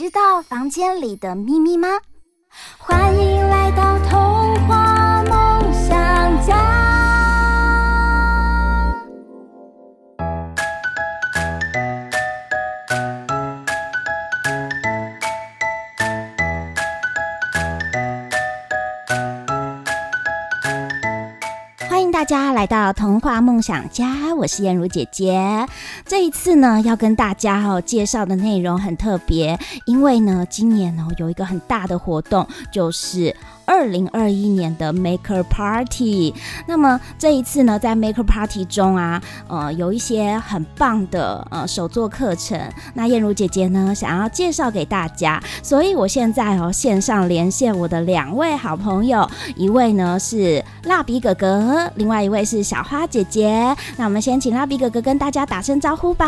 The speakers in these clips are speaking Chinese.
知道房间里的秘密吗？欢迎来到童话梦想家。欢迎大家来到童话梦想家，我是燕如姐姐。这一次呢，要跟大家哦介绍的内容很特别，因为呢，今年哦有一个很大的活动，就是。二零二一年的 Maker Party，那么这一次呢，在 Maker Party 中啊，呃，有一些很棒的呃手作课程。那燕如姐姐呢，想要介绍给大家，所以我现在哦线上连线我的两位好朋友，一位呢是蜡笔哥哥，另外一位是小花姐姐。那我们先请蜡笔哥哥跟大家打声招呼吧。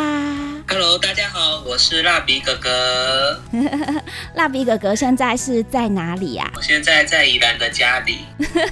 Hello，大家好，我是蜡笔哥哥。蜡笔哥哥现在是在哪里呀？我现在在。宜兰的家里，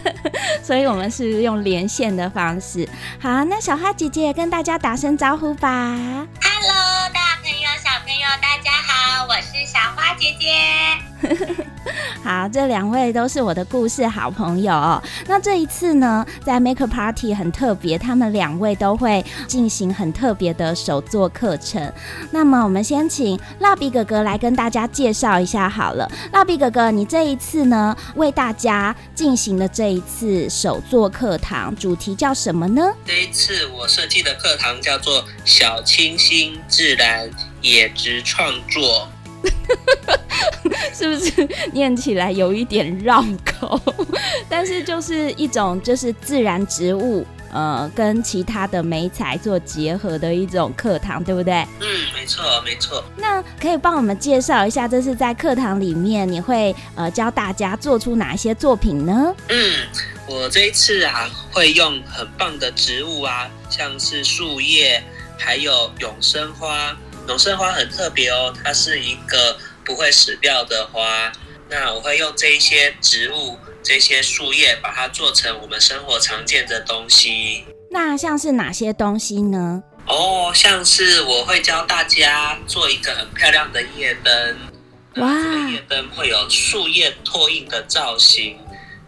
所以我们是用连线的方式。好，那小花姐姐也跟大家打声招呼吧。Hello，大朋友、小朋友，大家好，我是小花姐姐。好，这两位都是我的故事好朋友哦。那这一次呢，在 Maker Party 很特别，他们两位都会进行很特别的手作课程。那么，我们先请蜡笔哥哥来跟大家介绍一下好了。蜡笔哥哥，你这一次呢，为大家进行的这一次手作课堂，主题叫什么呢？这一次我设计的课堂叫做“小清新自然野植创作”。是不是念起来有一点绕口？但是就是一种就是自然植物，呃，跟其他的媒材做结合的一种课堂，对不对？嗯，没错，没错。那可以帮我们介绍一下，这是在课堂里面你会呃教大家做出哪一些作品呢？嗯，我这一次啊会用很棒的植物啊，像是树叶，还有永生花。永生花很特别哦，它是一个不会死掉的花。那我会用这一些植物、这些树叶，把它做成我们生活常见的东西。那像是哪些东西呢？哦，像是我会教大家做一个很漂亮的夜灯。哇！这个夜灯会有树叶拓印的造型，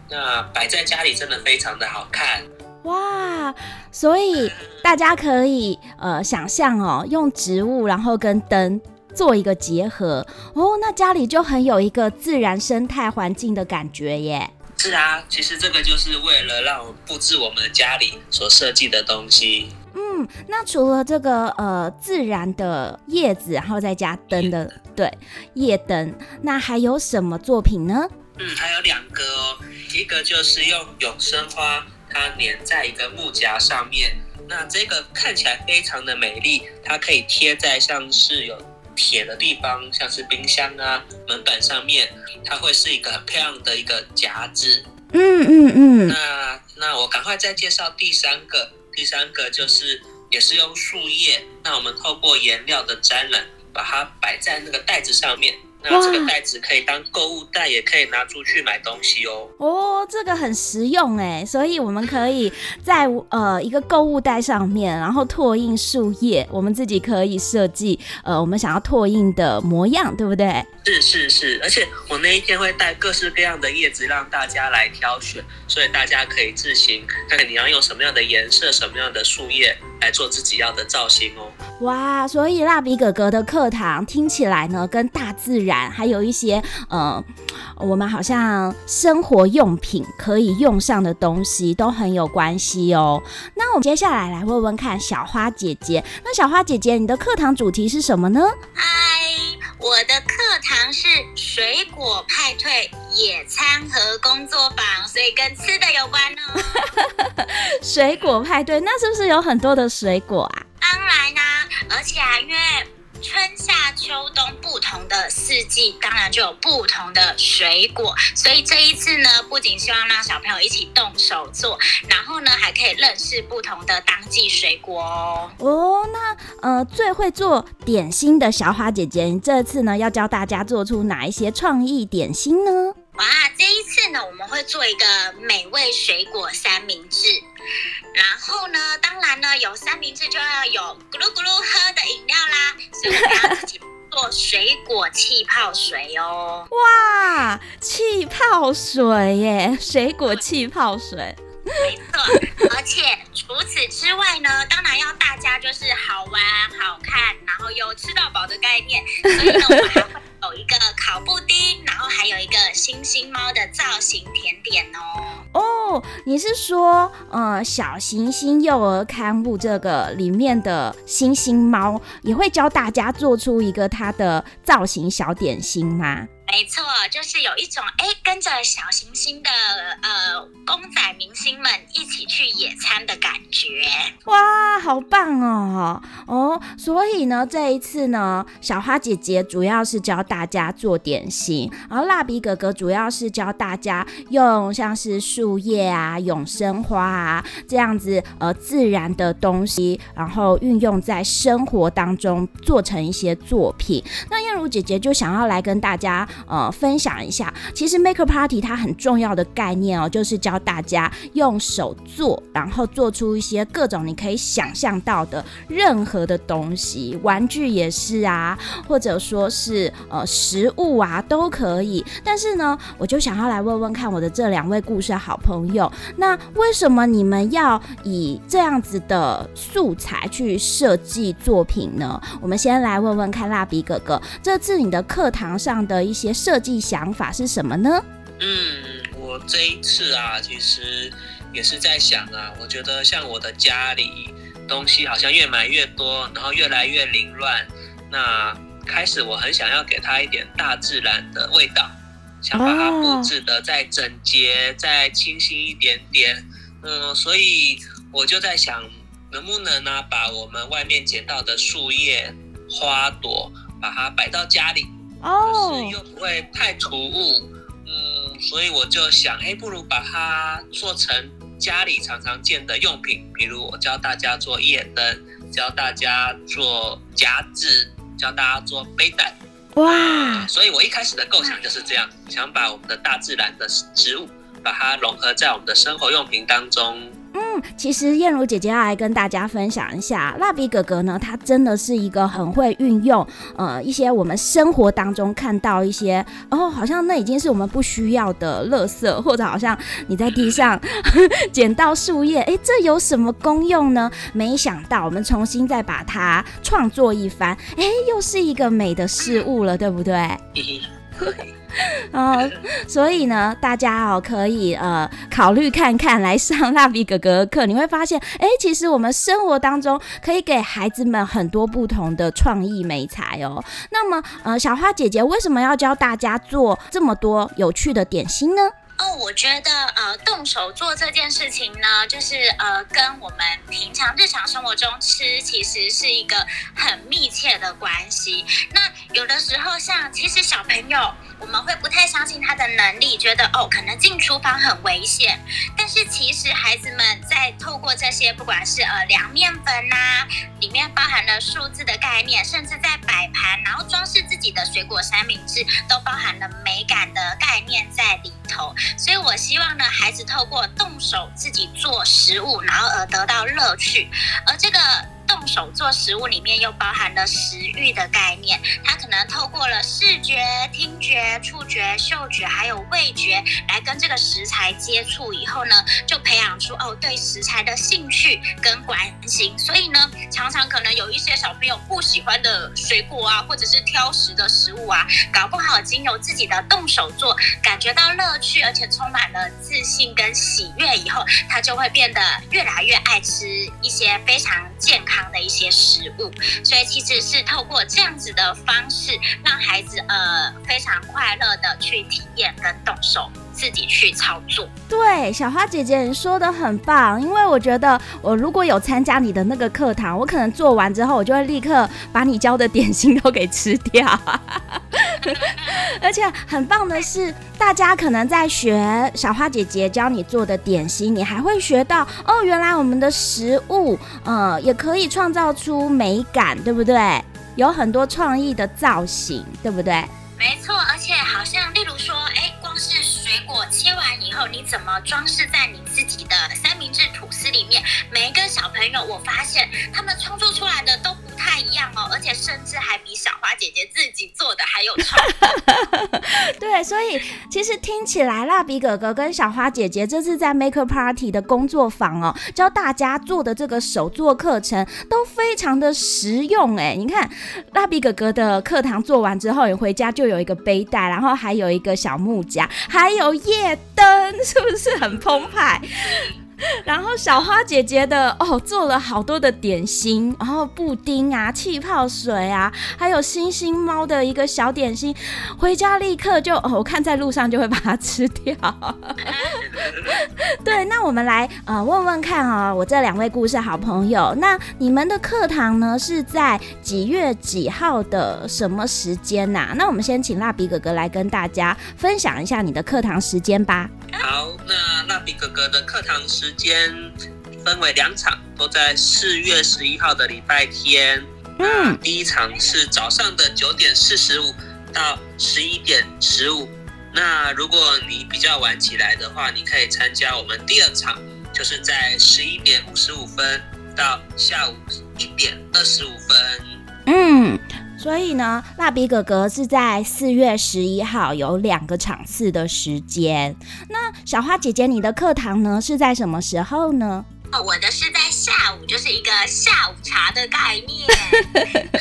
那摆在家里真的非常的好看。哇！所以大家可以呃想象哦，用植物然后跟灯做一个结合哦，那家里就很有一个自然生态环境的感觉耶。是啊，其实这个就是为了让我布置我们的家里所设计的东西。嗯，那除了这个呃自然的叶子，然后再加灯的，对，夜灯，那还有什么作品呢？嗯，还有两个哦，一个就是用永生花。它粘在一个木夹上面，那这个看起来非常的美丽。它可以贴在像是有铁的地方，像是冰箱啊、门板上面，它会是一个很漂亮的一个夹子。嗯嗯嗯。那那我赶快再介绍第三个，第三个就是也是用树叶，那我们透过颜料的沾染，把它摆在那个袋子上面。那这个袋子可以当购物袋，也可以拿出去买东西哦。哦，这个很实用哎，所以我们可以在呃一个购物袋上面，然后拓印树叶，我们自己可以设计呃我们想要拓印的模样，对不对？是是是，而且我那一天会带各式各样的叶子让大家来挑选，所以大家可以自行看看你要用什么样的颜色、什么样的树叶来做自己要的造型哦。哇，所以蜡笔哥哥的课堂听起来呢，跟大自然还有一些呃，我们好像生活用品可以用上的东西都很有关系哦。那我们接下来来问问看小花姐姐，那小花姐姐，你的课堂主题是什么呢？嗨，我的课堂是。水果派对野餐和工作坊，所以跟吃的有关哦。水果派对，那是不是有很多的水果啊？当然啦，且啊，因为春夏秋冬不同的四季，当然就有不同的水果。所以这一次呢，不仅希望让小朋友一起动手做，然后呢，还可以认识不同的当季水果哦。哦，那呃，最会做点心的小花姐姐，这次呢要教大家做出哪一些创意点心呢？哇，这一次呢，我们会做一个美味水果三明治。然后呢，当然呢，有三明治就要有咕噜咕噜喝的饮料啦，所以我们要自己做水果气泡水哦。哇，气泡水耶，水果气泡水。没错，而且除此之外呢，当然要大家就是好玩、好看，然后有吃到饱的概念，所以呢，我们还会有一个烤布丁，然后还有一个星星猫的造型甜点哦。哦，你是说，呃，小行星幼儿刊物这个里面的星星猫也会教大家做出一个它的造型小点心吗？没错，就是有一种哎，跟着小行星的呃公仔明星们一起去野餐的。哇，好棒哦！哦，所以呢，这一次呢，小花姐姐主要是教大家做点心，然后蜡笔哥哥主要是教大家用像是树叶啊、永生花啊这样子呃自然的东西，然后运用在生活当中做成一些作品。那燕如姐姐就想要来跟大家。呃，分享一下，其实 Maker Party 它很重要的概念哦，就是教大家用手做，然后做出一些各种你可以想象到的任何的东西，玩具也是啊，或者说是呃食物啊都可以。但是呢，我就想要来问问看我的这两位故事好朋友，那为什么你们要以这样子的素材去设计作品呢？我们先来问问看蜡笔哥哥，这次你的课堂上的一些。设计想法是什么呢？嗯，我这一次啊，其实也是在想啊，我觉得像我的家里东西好像越买越多，然后越来越凌乱。那开始我很想要给它一点大自然的味道，想把它布置的再整洁、再清新一点点。嗯，所以我就在想，能不能呢、啊，把我们外面捡到的树叶、花朵，把它摆到家里。哦，可是又不会太突兀，嗯，所以我就想，哎，不如把它做成家里常常见的用品，比如我教大家做夜灯，教大家做夹子，教大家做背带。哇！所以我一开始的构想就是这样，想把我们的大自然的植物，把它融合在我们的生活用品当中。嗯，其实燕如姐姐要来跟大家分享一下，蜡笔哥哥呢，他真的是一个很会运用呃一些我们生活当中看到一些，哦，好像那已经是我们不需要的垃圾，或者好像你在地上 捡到树叶，哎，这有什么功用呢？没想到我们重新再把它创作一番，哎，又是一个美的事物了，对不对？哦，所以呢，大家哦可以呃考虑看看来上蜡笔哥哥的课，你会发现，哎，其实我们生活当中可以给孩子们很多不同的创意美材哦。那么，呃，小花姐姐为什么要教大家做这么多有趣的点心呢？哦，我觉得呃，动手做这件事情呢，就是呃，跟我们平常日常生活中吃其实是一个很密切的关系。那有的时候，像其实小朋友，我们会不太相信他的能力，觉得哦，可能进厨房很危险。但是其实孩子们在透过这些，不管是呃凉面粉呐、里面包含了数字的概念，甚至在摆盘，然后装饰自己的水果三明治，都包含了美感的概念在里头。所以，我希望呢，孩子透过动手自己做食物，然后而得到乐趣，而这个。动手做食物里面又包含了食欲的概念，他可能透过了视觉、听觉、触觉、嗅觉，还有味觉来跟这个食材接触以后呢，就培养出哦对食材的兴趣跟关心。所以呢，常常可能有一些小朋友不喜欢的水果啊，或者是挑食的食物啊，搞不好经由自己的动手做，感觉到乐趣，而且充满了自信跟喜悦以后，他就会变得越来越爱吃一些非常健康。康的一些食物。所以其实是透过这样子的方式，让孩子呃非常快乐的去体验跟动手。自己去操作。对，小花姐姐你说的很棒，因为我觉得我如果有参加你的那个课堂，我可能做完之后，我就会立刻把你教的点心都给吃掉。而且很棒的是，大家可能在学小花姐姐教你做的点心，你还会学到哦，原来我们的食物，呃，也可以创造出美感，对不对？有很多创意的造型，对不对？没错，而且好像例如说，哎，光是。水果切完以后，你怎么装饰在你自己的三明治吐司里面？每一个小朋友，我发现他们创作出来的都太一样哦，而且甚至还比小花姐姐自己做的还有创。对，所以其实听起来，蜡笔哥哥跟小花姐姐这次在 Maker Party 的工作坊哦，教大家做的这个手作课程都非常的实用哎。你看，蜡笔哥哥的课堂做完之后，你回家就有一个背带，然后还有一个小木夹，还有。夜灯 是不是很澎湃？然后小花姐姐的哦，做了好多的点心，然后布丁啊、气泡水啊，还有星星猫的一个小点心，回家立刻就哦，我看在路上就会把它吃掉。对，那我们来呃问问看啊、哦，我这两位故事好朋友，那你们的课堂呢是在几月几号的什么时间呐、那我们先请蜡笔哥哥来跟大家分享一下你的课堂时间吧。好，那蜡笔哥哥的课堂时间分为两场，都在四月十一号的礼拜天。嗯，第一场是早上的九点四十五到十一点十五。那如果你比较晚起来的话，你可以参加我们第二场，就是在十一点五十五分到下午一点二十五分。嗯。所以呢，蜡笔哥哥是在四月十一号有两个场次的时间。那小花姐姐，你的课堂呢是在什么时候呢？哦，我的是在下午，就是一个下午茶的概念。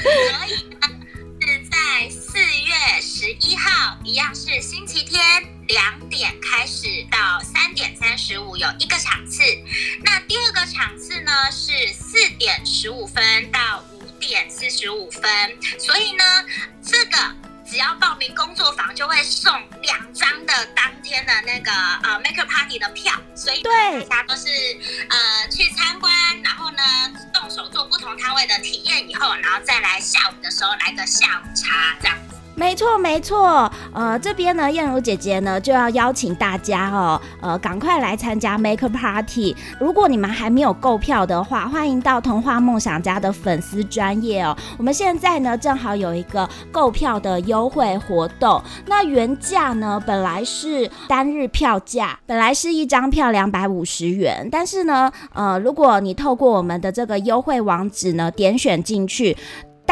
错，没错，呃，这边呢，燕如姐姐呢就要邀请大家哦，呃，赶快来参加 Maker Party。如果你们还没有购票的话，欢迎到童话梦想家的粉丝专业哦。我们现在呢正好有一个购票的优惠活动，那原价呢本来是单日票价，本来是一张票两百五十元，但是呢，呃，如果你透过我们的这个优惠网址呢点选进去。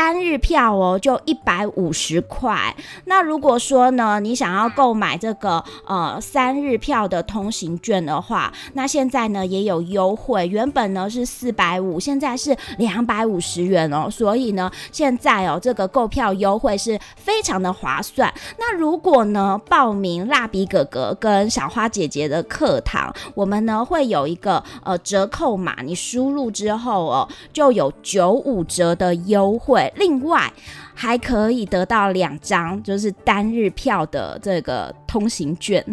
单日票哦，就一百五十块。那如果说呢，你想要购买这个呃三日票的通行券的话，那现在呢也有优惠，原本呢是四百五，现在是两百五十元哦。所以呢，现在哦这个购票优惠是非常的划算。那如果呢报名蜡笔哥哥跟小花姐姐的课堂，我们呢会有一个呃折扣码，你输入之后哦就有九五折的优惠。另外还可以得到两张就是单日票的这个通行券，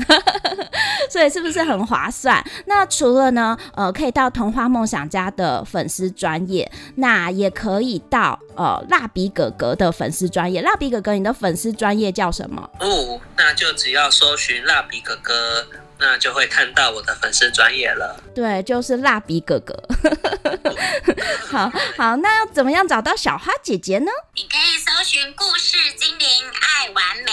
所以是不是很划算？那除了呢，呃，可以到童话梦想家的粉丝专业，那也可以到呃蜡笔哥哥的粉丝专业。蜡笔哥哥，你的粉丝专业叫什么？哦，那就只要搜寻蜡笔哥哥。那就会看到我的粉丝专业了。对，就是蜡笔哥哥。好 好，那要怎么样找到小花姐姐呢？你可以搜寻“故事精灵爱完美”。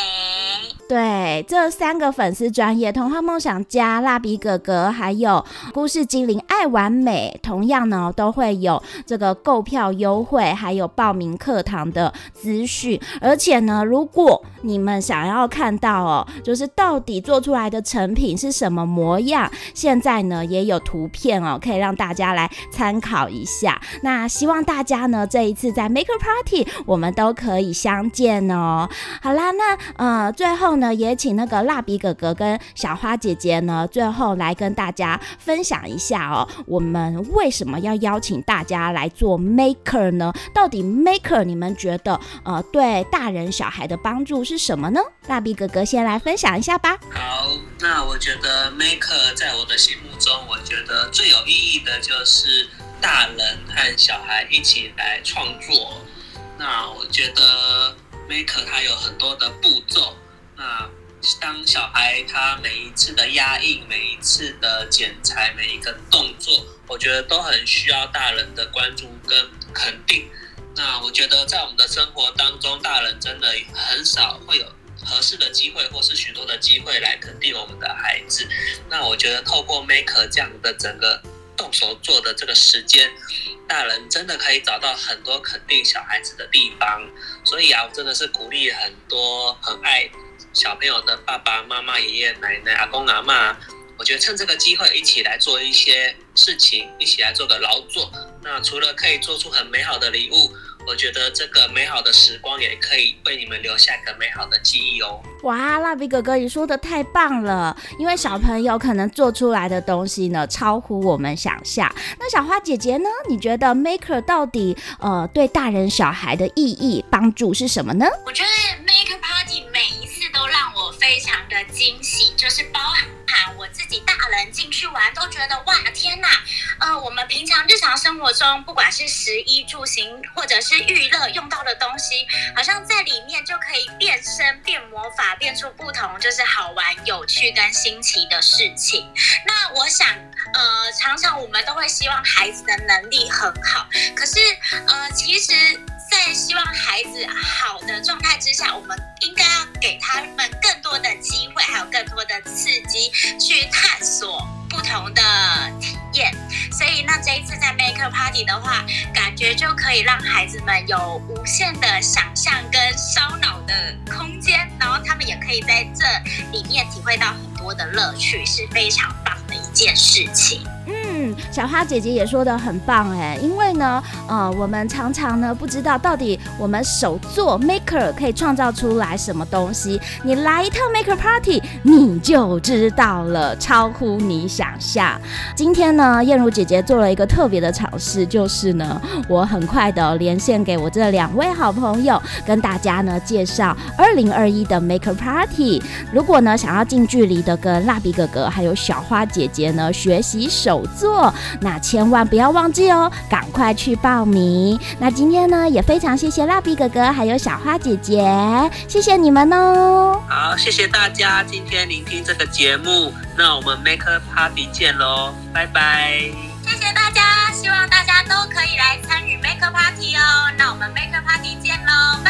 对，这三个粉丝专业，童话梦想家、蜡笔哥哥，还有故事精灵爱完美，同样呢都会有这个购票优惠，还有报名课堂的资讯。而且呢，如果你们想要看到哦，就是到底做出来的成品是什么模样，现在呢也有图片哦，可以让大家来参考一下。那希望大家呢这一次在 Maker Party，我们都可以相见哦。好啦，那呃最后。后呢，也请那个蜡笔哥哥跟小花姐姐呢，最后来跟大家分享一下哦，我们为什么要邀请大家来做 Maker 呢？到底 Maker 你们觉得呃对大人小孩的帮助是什么呢？蜡笔哥哥先来分享一下吧。好，那我觉得 Maker 在我的心目中，我觉得最有意义的就是大人和小孩一起来创作。那我觉得 Maker 它有很多的步骤。那当小孩他每一次的压印、每一次的剪裁、每一个动作，我觉得都很需要大人的关注跟肯定。那我觉得在我们的生活当中，大人真的很少会有合适的机会，或是许多的机会来肯定我们的孩子。那我觉得透过 Maker 这样的整个动手做的这个时间，大人真的可以找到很多肯定小孩子的地方。所以啊，我真的是鼓励很多很爱小朋友的爸爸妈妈、爷爷奶奶、阿公阿妈，我觉得趁这个机会一起来做一些事情，一起来做个劳作。那除了可以做出很美好的礼物。我觉得这个美好的时光也可以为你们留下一个美好的记忆哦。哇，蜡笔哥哥，你说的太棒了！因为小朋友可能做出来的东西呢，超乎我们想象。那小花姐姐呢？你觉得 Maker 到底呃对大人小孩的意义帮助是什么呢？我觉得 Maker Party 中，不管是食衣住行或者是娱乐用到的东西，好像在里面就可以变身、变魔法、变出不同就是好玩、有趣跟新奇的事情。那我想，呃，常常我们都会希望孩子的能力很好，可是，呃，其实。在希望孩子好的状态之下，我们应该要给他们更多的机会，还有更多的刺激，去探索。所以，那这一次在 Maker Party 的话，感觉就可以让孩子们有无限的想象跟烧脑的空间，然后他们也可以在这里面体会到很多的乐趣，是非常棒的一件事情。嗯，嗯小花姐姐也说的很棒哎，因为呢，呃，我们常常呢不知道到底我们手做 maker 可以创造出来什么东西。你来一趟 maker party，你就知道了，超乎你想象。今天呢，燕如姐姐做了一个特别的尝试，就是呢，我很快的连线给我这两位好朋友，跟大家呢介绍二零二一的 maker party。如果呢想要近距离的跟蜡笔哥哥还有小花姐姐呢学习手做。做，那千万不要忘记哦，赶快去报名。那今天呢，也非常谢谢蜡笔哥哥还有小花姐姐，谢谢你们哦。好，谢谢大家今天聆听这个节目，那我们 Maker Party 见喽，拜拜。谢谢大家，希望大家都可以来参与 Make a Party 哦。那我们 Make a Party 见喽。